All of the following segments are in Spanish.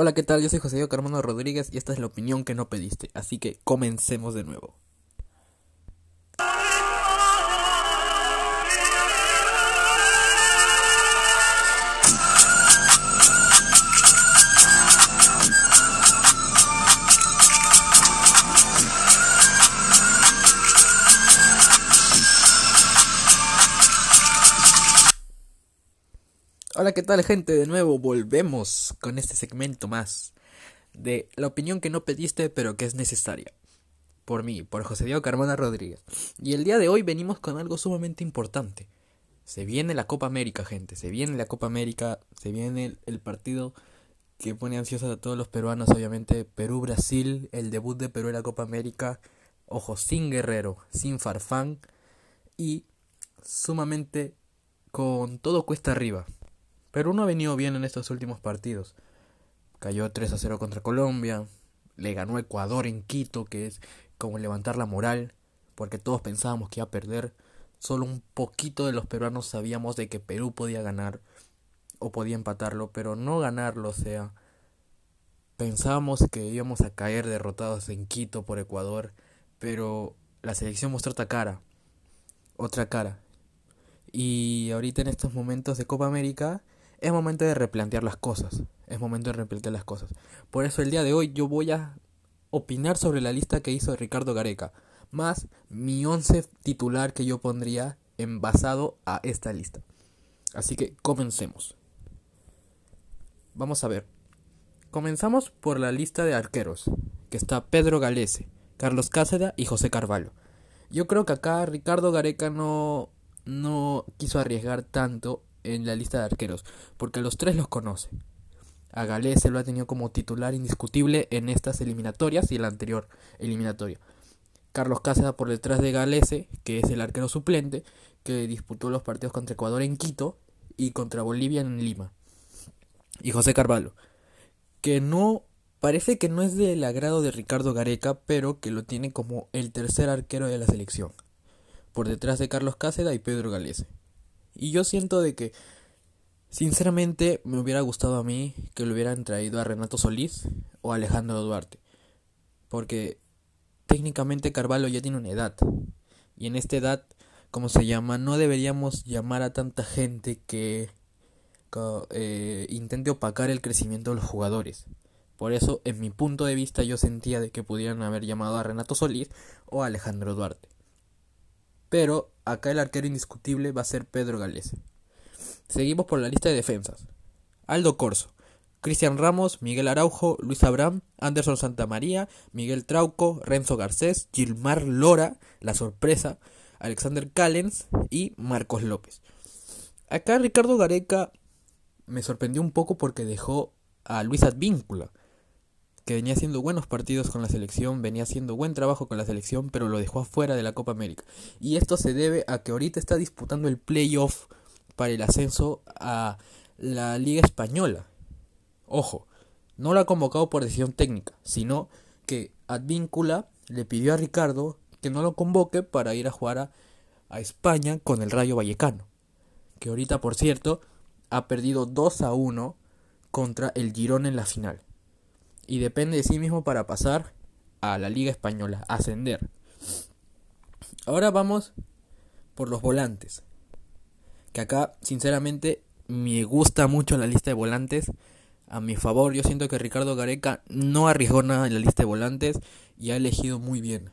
Hola, ¿qué tal? Yo soy José Diego Carmona Rodríguez y esta es la opinión que no pediste, así que comencemos de nuevo. Hola, ¿qué tal gente? De nuevo volvemos con este segmento más de la opinión que no pediste pero que es necesaria. Por mí, por José Diego Carmona Rodríguez. Y el día de hoy venimos con algo sumamente importante. Se viene la Copa América, gente. Se viene la Copa América. Se viene el, partido que pone ansiosos a todos los peruanos, obviamente. Perú-Brasil, el debut de Perú en la Copa América. Ojo, sin Guerrero, sin Farfán. Y sumamente con todo cuesta arriba. Perú no ha venido bien en estos últimos partidos. Cayó 3 a 0 contra Colombia, le ganó Ecuador en Quito, que es como levantar la moral, porque todos pensábamos que iba a perder. Solo un poquito de los peruanos sabíamos de que Perú podía ganar o podía empatarlo, pero no ganarlo, o sea, pensábamos que íbamos a caer derrotados en Quito por Ecuador, pero la selección mostró otra cara, otra cara. Y ahorita en estos momentos de Copa América es momento de replantear las cosas. Es momento de replantear las cosas. Por eso el día de hoy yo voy a opinar sobre la lista que hizo Ricardo Gareca. Más mi once titular que yo pondría en basado a esta lista. Así que comencemos. Vamos a ver. Comenzamos por la lista de arqueros. Que está Pedro Galese, Carlos Cáceres y José Carvalho. Yo creo que acá Ricardo Gareca no, no quiso arriesgar tanto en la lista de arqueros, porque a los tres los conoce. A Galés se lo ha tenido como titular indiscutible en estas eliminatorias y en la anterior eliminatoria. Carlos Cáceres por detrás de Galese, que es el arquero suplente, que disputó los partidos contra Ecuador en Quito y contra Bolivia en Lima. Y José Carvalho, que no parece que no es del agrado de Ricardo Gareca, pero que lo tiene como el tercer arquero de la selección, por detrás de Carlos Cáceres y Pedro Galese. Y yo siento de que, sinceramente, me hubiera gustado a mí que lo hubieran traído a Renato Solís o a Alejandro Duarte. Porque técnicamente Carvalho ya tiene una edad. Y en esta edad, como se llama, no deberíamos llamar a tanta gente que, eh, intente opacar el crecimiento de los jugadores. Por eso, en mi punto de vista, yo sentía de que pudieran haber llamado a Renato Solís o a Alejandro Duarte. Pero acá el arquero indiscutible va a ser Pedro Galese. Seguimos por la lista de defensas. Aldo Corso, Cristian Ramos, Miguel Araujo, Luis Abraham, Anderson Santamaría, Miguel Trauco, Renzo Garcés, Gilmar Lora, La Sorpresa, Alexander Callens y Marcos López. Acá Ricardo Gareca me sorprendió un poco porque dejó a Luis Advíncula, que venía haciendo buenos partidos con la selección, venía haciendo buen trabajo con la selección, pero lo dejó afuera de la Copa América. Y esto se debe a que ahorita está disputando el playoff para el ascenso a la Liga Española. Ojo, no lo ha convocado por decisión técnica, sino que Advíncula le pidió a Ricardo que no lo convoque para ir a jugar a, España con el Rayo Vallecano. Que ahorita, por cierto, ha perdido 2 a 1 contra el Girón en la final y depende de sí mismo para pasar a la Liga Española, ascender. Ahora vamos por los volantes. Que acá, sinceramente, me gusta mucho la lista de volantes. A mi favor, yo siento que Ricardo Gareca no arriesgó nada en la lista de volantes y ha elegido muy bien.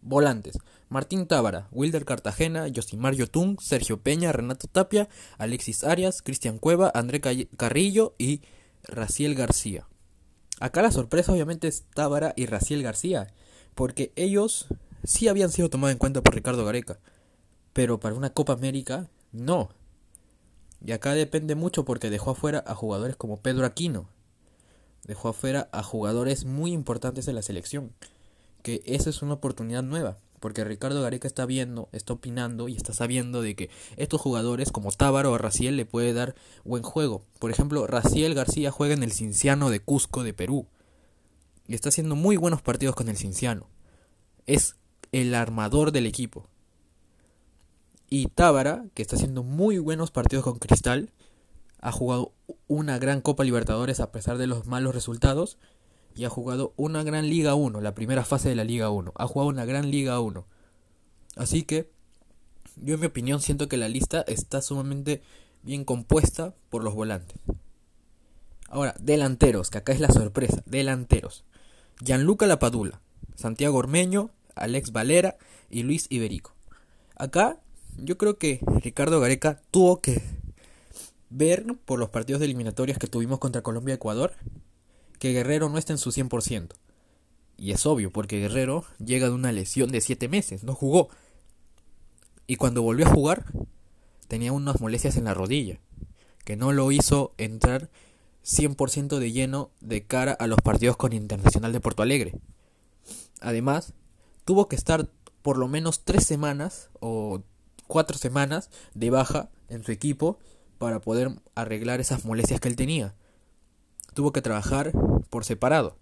Volantes. Martín Tábara, Wilder Cartagena, Josimar Yotun, Sergio Peña, Renato Tapia, Alexis Arias, Cristian Cueva, André Carrillo y Raciel García. Acá la sorpresa obviamente es Tábara y Raciel García, porque ellos sí habían sido tomados en cuenta por Ricardo Gareca, pero para una Copa América no. Y acá depende mucho porque dejó afuera a jugadores como Pedro Aquino, dejó afuera a jugadores muy importantes en la selección, que esa es una oportunidad nueva porque Ricardo Gareca está viendo, está opinando y está sabiendo de que estos jugadores como Tábaro o Raciel le puede dar buen juego. Por ejemplo, Raciel García juega en el Cinciano de Cusco de Perú y está haciendo muy buenos partidos con el Cinciano. Es el armador del equipo. Y Tábara, que está haciendo muy buenos partidos con Cristal, ha jugado una gran Copa Libertadores a pesar de los malos resultados y ha jugado una gran Liga 1, la primera fase de la Liga 1. Ha jugado una gran Liga 1. Así que yo en mi opinión siento que la lista está sumamente bien compuesta por los volantes. Ahora, delanteros, que acá es la sorpresa, delanteros. Gianluca Lapadula, Santiago Ormeño, Alex Valera y Luis Iberico. Acá yo creo que Ricardo Gareca tuvo que ver por los partidos de eliminatorias que tuvimos contra Colombia y Ecuador que Guerrero no está en su 100%. Y es obvio, porque Guerrero llega de una lesión de 7 meses, no jugó. Y cuando volvió a jugar, tenía unas molestias en la rodilla, que no lo hizo entrar 100% de lleno de cara a los partidos con Internacional de Porto Alegre. Además, tuvo que estar por lo menos 3 semanas o 4 semanas de baja en su equipo para poder arreglar esas molestias que él tenía. Tuvo que trabajar por separado.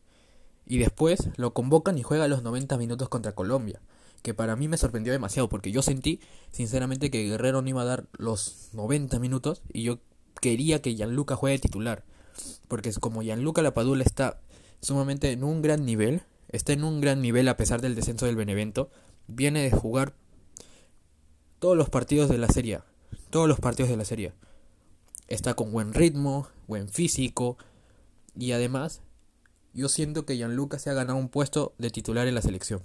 Y después lo convocan y juega los 90 minutos contra Colombia. Que para mí me sorprendió demasiado porque yo sentí sinceramente que Guerrero no iba a dar los 90 minutos y yo quería que Gianluca juegue titular. Porque como Gianluca Lapadula está sumamente en un gran nivel, está en un gran nivel a pesar del descenso del Benevento, viene de jugar todos los partidos de la Serie todos los partidos de la Serie está con buen ritmo, buen físico y además yo siento que Gianluca se ha ganado un puesto de titular en la selección.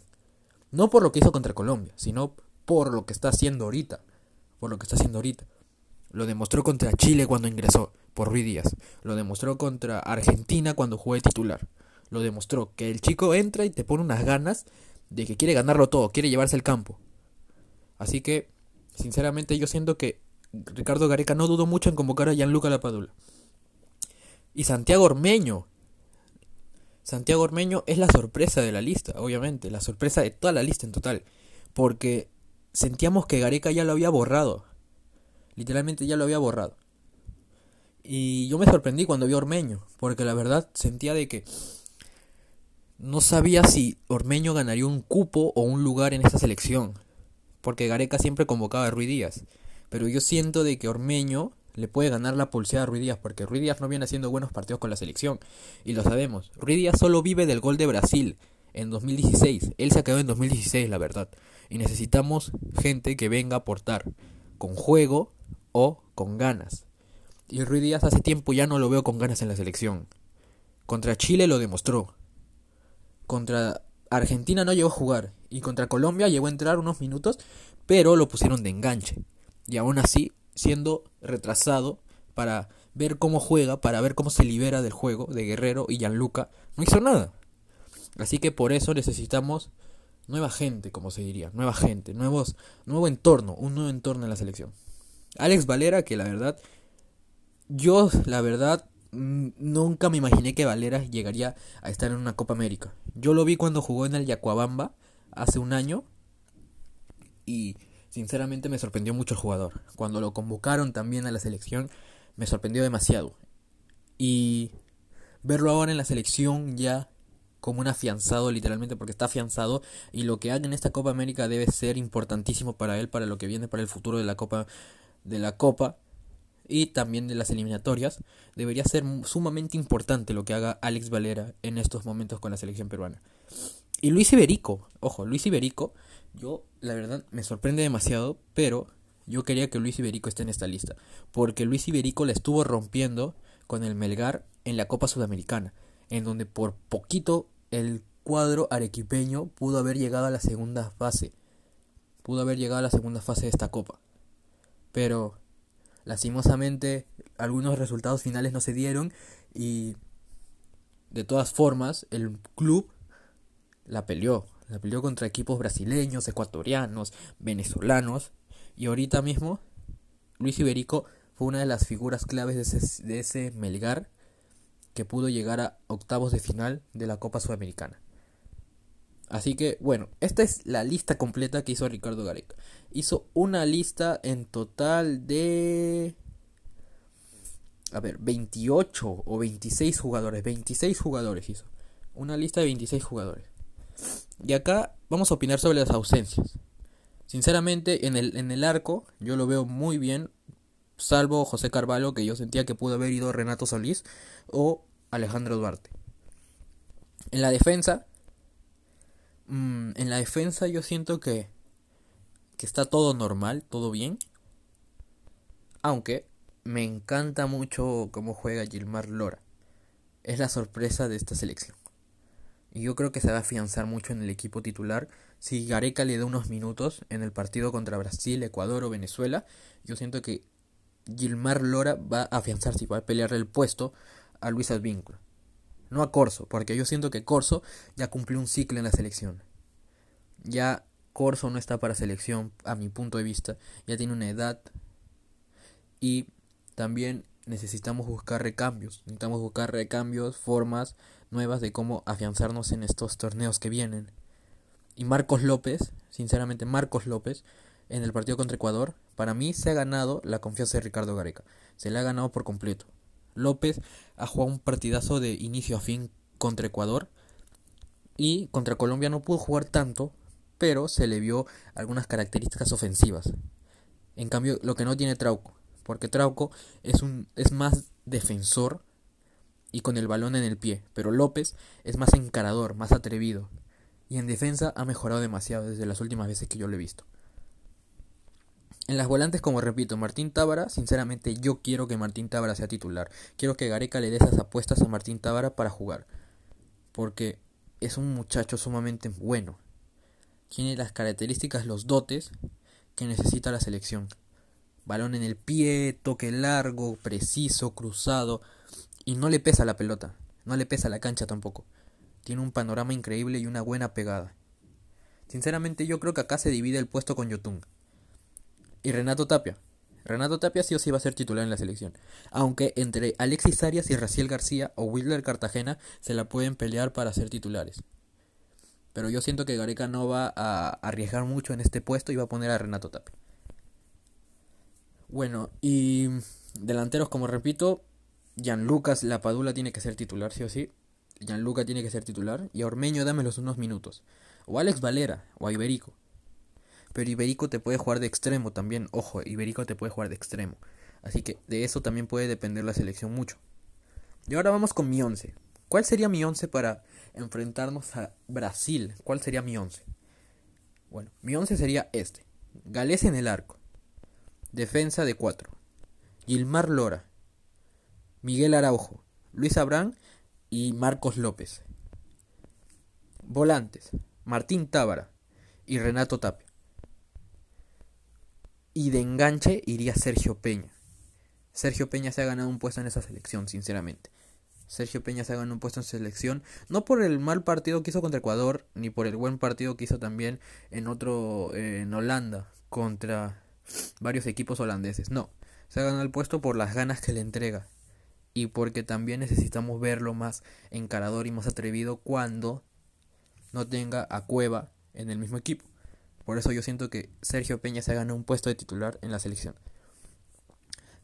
No por lo que hizo contra Colombia, sino por lo que está haciendo ahorita. Por lo que está haciendo ahorita. Lo demostró contra Chile cuando ingresó por Ruiz Díaz. Lo demostró contra Argentina cuando jugó de titular. Lo demostró que el chico entra y te pone unas ganas de que quiere ganarlo todo, quiere llevarse el campo. Así que, sinceramente, yo siento que Ricardo Gareca no dudó mucho en convocar a Gianluca Lapadula. Y Santiago Ormeño. Santiago Ormeño es la sorpresa de la lista, obviamente, la sorpresa de toda la lista en total. Porque sentíamos que Gareca ya lo había borrado. Literalmente ya lo había borrado. Y yo me sorprendí cuando vi Ormeño, porque la verdad sentía de que no sabía si Ormeño ganaría un cupo o un lugar en esta selección. Porque Gareca siempre convocaba a Ruiz Díaz. Pero yo siento de que Ormeño le puede ganar la pulseada a Ruiz Díaz, porque Ruiz Díaz no viene haciendo buenos partidos con la selección. Y lo sabemos. Ruiz Díaz solo vive del gol de Brasil en 2016. Él se quedado en 2016, la verdad. Y necesitamos gente que venga a aportar con juego o con ganas. Y Ruiz Díaz hace tiempo ya no lo veo con ganas en la selección. Contra Chile lo demostró. Contra Argentina no llegó a jugar. Y contra Colombia llegó a entrar unos minutos, pero lo pusieron de enganche y aún así siendo retrasado para ver cómo juega, para ver cómo se libera del juego de Guerrero y Gianluca, no hizo nada. Así que por eso necesitamos nueva gente, como se diría, nueva gente, nuevos, nuevo entorno, un nuevo entorno en la selección. Alex Valera, que la verdad, yo la verdad nunca me imaginé que Valera llegaría a estar en una Copa América. Yo lo vi cuando jugó en el Yacuabamba hace un año y Sinceramente me sorprendió mucho el jugador. Cuando lo convocaron también a la selección, me sorprendió demasiado. Y verlo ahora en la selección ya como un afianzado literalmente porque está afianzado y lo que haga en esta Copa América debe ser importantísimo para él para lo que viene para el futuro de la Copa de la Copa y también de las eliminatorias debería ser sumamente importante lo que haga Alex Valera en estos momentos con la selección peruana y Luis Iberico ojo Luis Iberico yo, la verdad, me sorprende demasiado, pero yo quería que Luis Iberico esté en esta lista, porque Luis Iberico le estuvo rompiendo con el Melgar en la Copa Sudamericana, en donde por poquito el cuadro arequipeño pudo haber llegado a la segunda fase, pudo haber llegado a la segunda fase de esta Copa. Pero, lastimosamente, algunos resultados finales no se dieron y, de todas formas, el club la peleó, la peleó contra equipos brasileños, ecuatorianos, venezolanos. Y ahorita mismo, Luis Iberico fue una de las figuras claves de ese, de ese Melgar que pudo llegar a octavos de final de la Copa Sudamericana. Así que, bueno, esta es la lista completa que hizo Ricardo Gareca. Hizo una lista en total de... A ver, 28 o 26 jugadores. 26 jugadores hizo. Una lista de 26 jugadores. Y acá vamos a opinar sobre las ausencias. Sinceramente, en el, en el arco yo lo veo muy bien salvo José Carvalho, que yo sentía que pudo haber ido Renato Solís o Alejandro Duarte. En la defensa, mm, en la defensa yo siento que, que está todo normal, todo bien. Aunque me encanta mucho cómo juega Gilmar Lora. Es la sorpresa de esta selección. Y yo creo que se va a afianzar mucho en el equipo titular. Si Gareca le da unos minutos en el partido contra Brasil, Ecuador o Venezuela, yo siento que Gilmar Lora va a afianzarse y va a pelear el puesto a Luis Advíncula. No a Corso, porque yo siento que Corso ya cumplió un ciclo en la selección. Ya Corso no está para selección, a mi punto de vista. Ya tiene una edad. Y también necesitamos buscar recambios. Necesitamos buscar recambios, formas nuevas de cómo afianzarnos en estos torneos que vienen. Y Marcos López, sinceramente Marcos López, en el partido contra Ecuador, para mí se ha ganado la confianza de Ricardo Gareca. Se le ha ganado por completo. López ha jugado un partidazo de inicio a fin contra Ecuador. Y contra Colombia no pudo jugar tanto, pero se le vio algunas características ofensivas. En cambio, lo que no tiene Trauco, porque Trauco es un es más defensor y con el balón en el pie, pero López es más encarador, más atrevido y en defensa ha mejorado demasiado desde las últimas veces que yo lo he visto. En las volantes, como repito, Martín Tábara, sinceramente yo quiero que Martín Tábara sea titular. Quiero que Gareca le dé esas apuestas a Martín Tábara para jugar. Porque es un muchacho sumamente bueno. Tiene las características, los dotes que necesita la selección balón en el pie, toque largo, preciso, cruzado, y no le pesa la pelota, no le pesa la cancha tampoco. Tiene un panorama increíble y una buena pegada. Sinceramente yo creo que acá se divide el puesto con Yotun. Y Renato Tapia. Renato Tapia sí o sí va a ser titular en la selección. Aunque entre Alexis Arias y Raciel García o Wilder Cartagena se la pueden pelear para ser titulares. Pero yo siento que Gareca no va a arriesgar mucho en este puesto y va a poner a Renato Tapia. Bueno, y delanteros, como repito, Gianlucas Lapadula tiene que ser titular, sí o sí. Gianluca tiene que ser titular. Y a Ormeño dámelos unos minutos. O Alex Valera, o a Iberico. Pero Iberico te puede jugar de extremo también. Ojo, Iberico te puede jugar de extremo. Así que de eso también puede depender la selección mucho. Y ahora vamos con mi once. ¿Cuál sería mi once para enfrentarnos a Brasil? ¿Cuál sería mi once? Bueno, mi once sería este. Gales en el arco. Defensa de cuatro. Gilmar Lora, Miguel Araujo, Luis Abrán y Marcos López. Volantes, Martín Tábara y Renato Tapia. Y de enganche iría Sergio Peña. Sergio Peña se ha ganado un puesto en esa selección, sinceramente. Sergio Peña se ha ganado un puesto en selección, no por el mal partido que hizo contra Ecuador, ni por el buen partido que hizo también en otro, en Holanda, contra varios equipos holandeses. No, se ha ganado el puesto por las ganas que le entrega y porque también necesitamos verlo más encarador y más atrevido cuando no tenga a Cueva en el mismo equipo. Por eso yo siento que Sergio Peña se ha ganado un puesto de titular en la selección.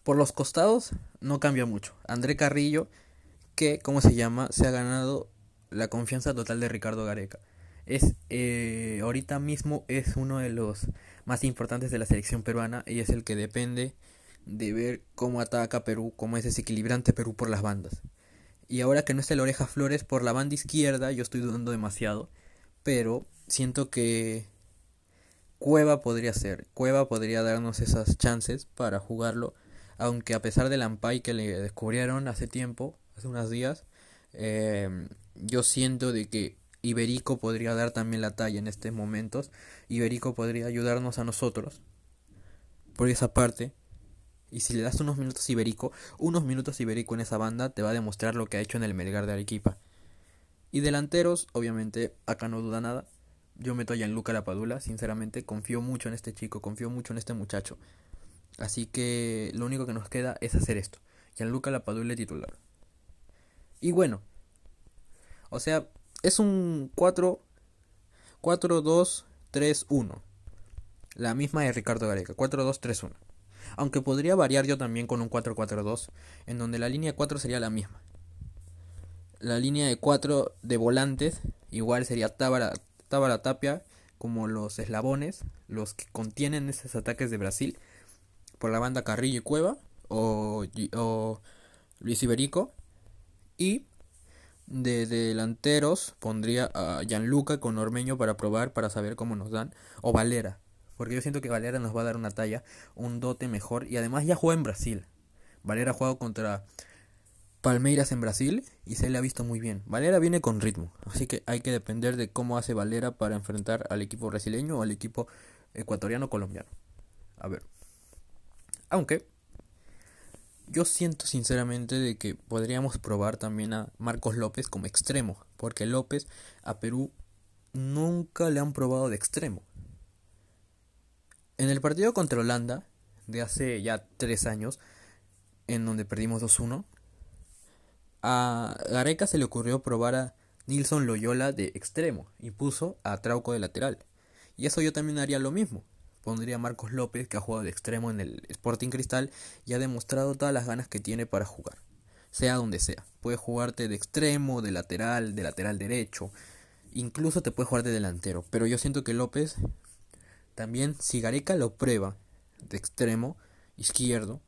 Por los costados no cambia mucho. André Carrillo, que, ¿cómo se llama? Se ha ganado la confianza total de Ricardo Gareca. Es, eh, ahorita mismo es uno de los más importantes de la selección peruana y es el que depende de ver cómo ataca Perú, cómo es desequilibrante Perú por las bandas. Y ahora que no está el Oreja Flores por la banda izquierda, yo estoy dudando demasiado, pero siento que Cueva podría ser, Cueva podría darnos esas chances para jugarlo, aunque a pesar del Ampay que le descubrieron hace tiempo, hace unos días, eh, yo siento de que Iberico podría dar también la talla en estos momentos. Iberico podría ayudarnos a nosotros por esa parte. Y si le das unos minutos Iberico, unos minutos Iberico en esa banda te va a demostrar lo que ha hecho en el Melgar de Arequipa. Y delanteros, obviamente, acá no duda nada. Yo meto a Gianluca Lapadula, sinceramente, confío mucho en este chico, confío mucho en este muchacho. Así que lo único que nos queda es hacer esto. Gianluca Lapadula titular. Y bueno, o sea, es un 4 4 2 3 1. La misma de Ricardo Gareca, 4 2 3 1. Aunque podría variar yo también con un 4 4 2, en donde la línea 4 sería la misma. La línea de 4 de volantes igual sería Tábara Tapia como los eslabones, los que contienen esos ataques de Brasil. por la banda Carrillo y Cueva o, o Luis Iberico. Y de delanteros pondría a Gianluca con Ormeño para probar, para saber cómo nos dan. O Valera, porque yo siento que Valera nos va a dar una talla, un dote mejor. Y además ya juega en Brasil. Valera ha jugado contra Palmeiras en Brasil y se le ha visto muy bien. Valera viene con ritmo, así que hay que depender de cómo hace Valera para enfrentar al equipo brasileño o al equipo ecuatoriano colombiano. A ver. Aunque yo siento sinceramente de que podríamos probar también a Marcos López como extremo, porque López a Perú nunca le han probado de extremo. En el partido contra Holanda, de hace ya tres años, en donde perdimos 2-1, a Gareca se le ocurrió probar a Nilson Loyola de extremo y puso a Trauco de lateral. Y eso yo también haría lo mismo pondría a Marcos López, que ha jugado de extremo en el Sporting Cristal y ha demostrado todas las ganas que tiene para jugar, sea donde sea. Puede jugarte de extremo, de lateral, de lateral derecho, incluso te puede jugar de delantero. Pero yo siento que López, también, si Gareca lo prueba de extremo izquierdo,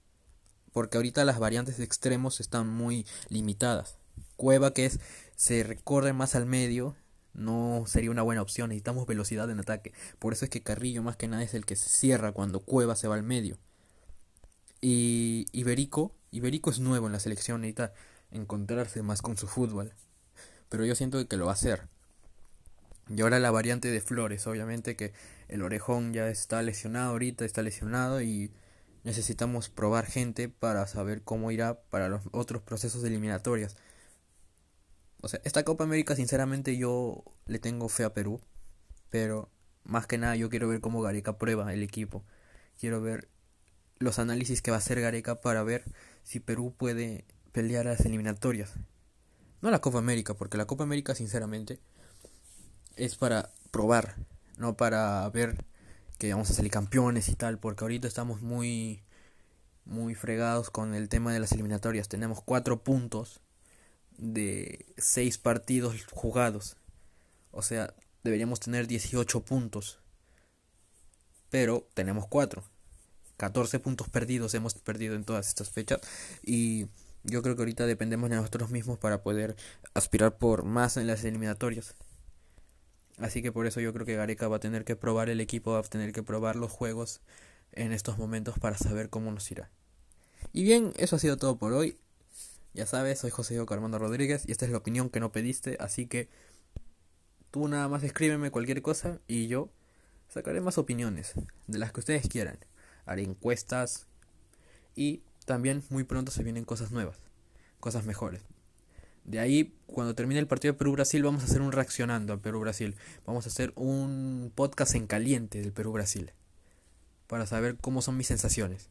porque ahorita las variantes de extremos están muy limitadas. Cueva, que es se recorre más al medio, no sería una buena opción. Necesitamos velocidad en ataque. Por eso es que Carrillo más que nada es el que se cierra cuando Cueva se va al medio. Y Iberico, Iberico es nuevo en la selección, necesita encontrarse más con su fútbol. Pero yo siento que lo va a hacer. Y ahora la variante de Flores, obviamente que el orejón ya está lesionado ahorita, está lesionado y necesitamos probar gente para saber cómo irá para los otros procesos de eliminatorias. O sea, esta Copa América sinceramente yo le tengo fe a Perú, pero más que nada yo quiero ver cómo Gareca prueba el equipo. Quiero ver los análisis que va a hacer Gareca para ver si Perú puede pelear a las eliminatorias. No la Copa América, porque la Copa América sinceramente es para probar, no para ver que vamos a salir campeones y tal, porque ahorita estamos muy muy fregados con el tema de las eliminatorias. Tenemos cuatro puntos de 6 partidos jugados. O sea, deberíamos tener 18 puntos. Pero tenemos 4. 14 puntos perdidos hemos perdido en todas estas fechas. Y yo creo que ahorita dependemos de nosotros mismos para poder aspirar por más en las eliminatorias. Así que por eso yo creo que Gareca va a tener que probar el equipo, va a tener que probar los juegos en estos momentos para saber cómo nos irá. Y bien, eso ha sido todo por hoy. Ya sabes, soy José Diego Armando Rodríguez y esta es la opinión que no pediste, así que tú nada más escríbeme cualquier cosa y yo sacaré más opiniones de las que ustedes quieran. Haré encuestas y también muy pronto se vienen cosas nuevas, cosas mejores. De ahí, cuando termine el partido de Perú-Brasil, vamos a hacer un reaccionando a Perú-Brasil. Vamos a hacer un podcast en caliente del Perú-Brasil. Para saber cómo son mis sensaciones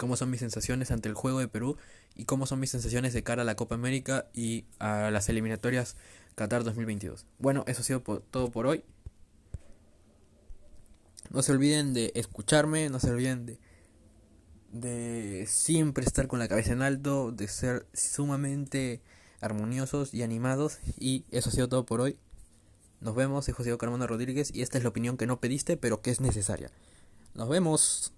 cómo son mis sensaciones ante el juego de Perú y cómo son mis sensaciones de cara a la Copa América y a las eliminatorias Qatar 2022. Bueno, eso ha sido todo por hoy. No se olviden de escucharme, no se olviden de, de siempre estar con la cabeza en alto, de ser sumamente armoniosos y animados. Y eso ha sido todo por hoy. Nos vemos, soy José Carmona Rodríguez y esta es la opinión que no pediste, pero que es necesaria. Nos vemos.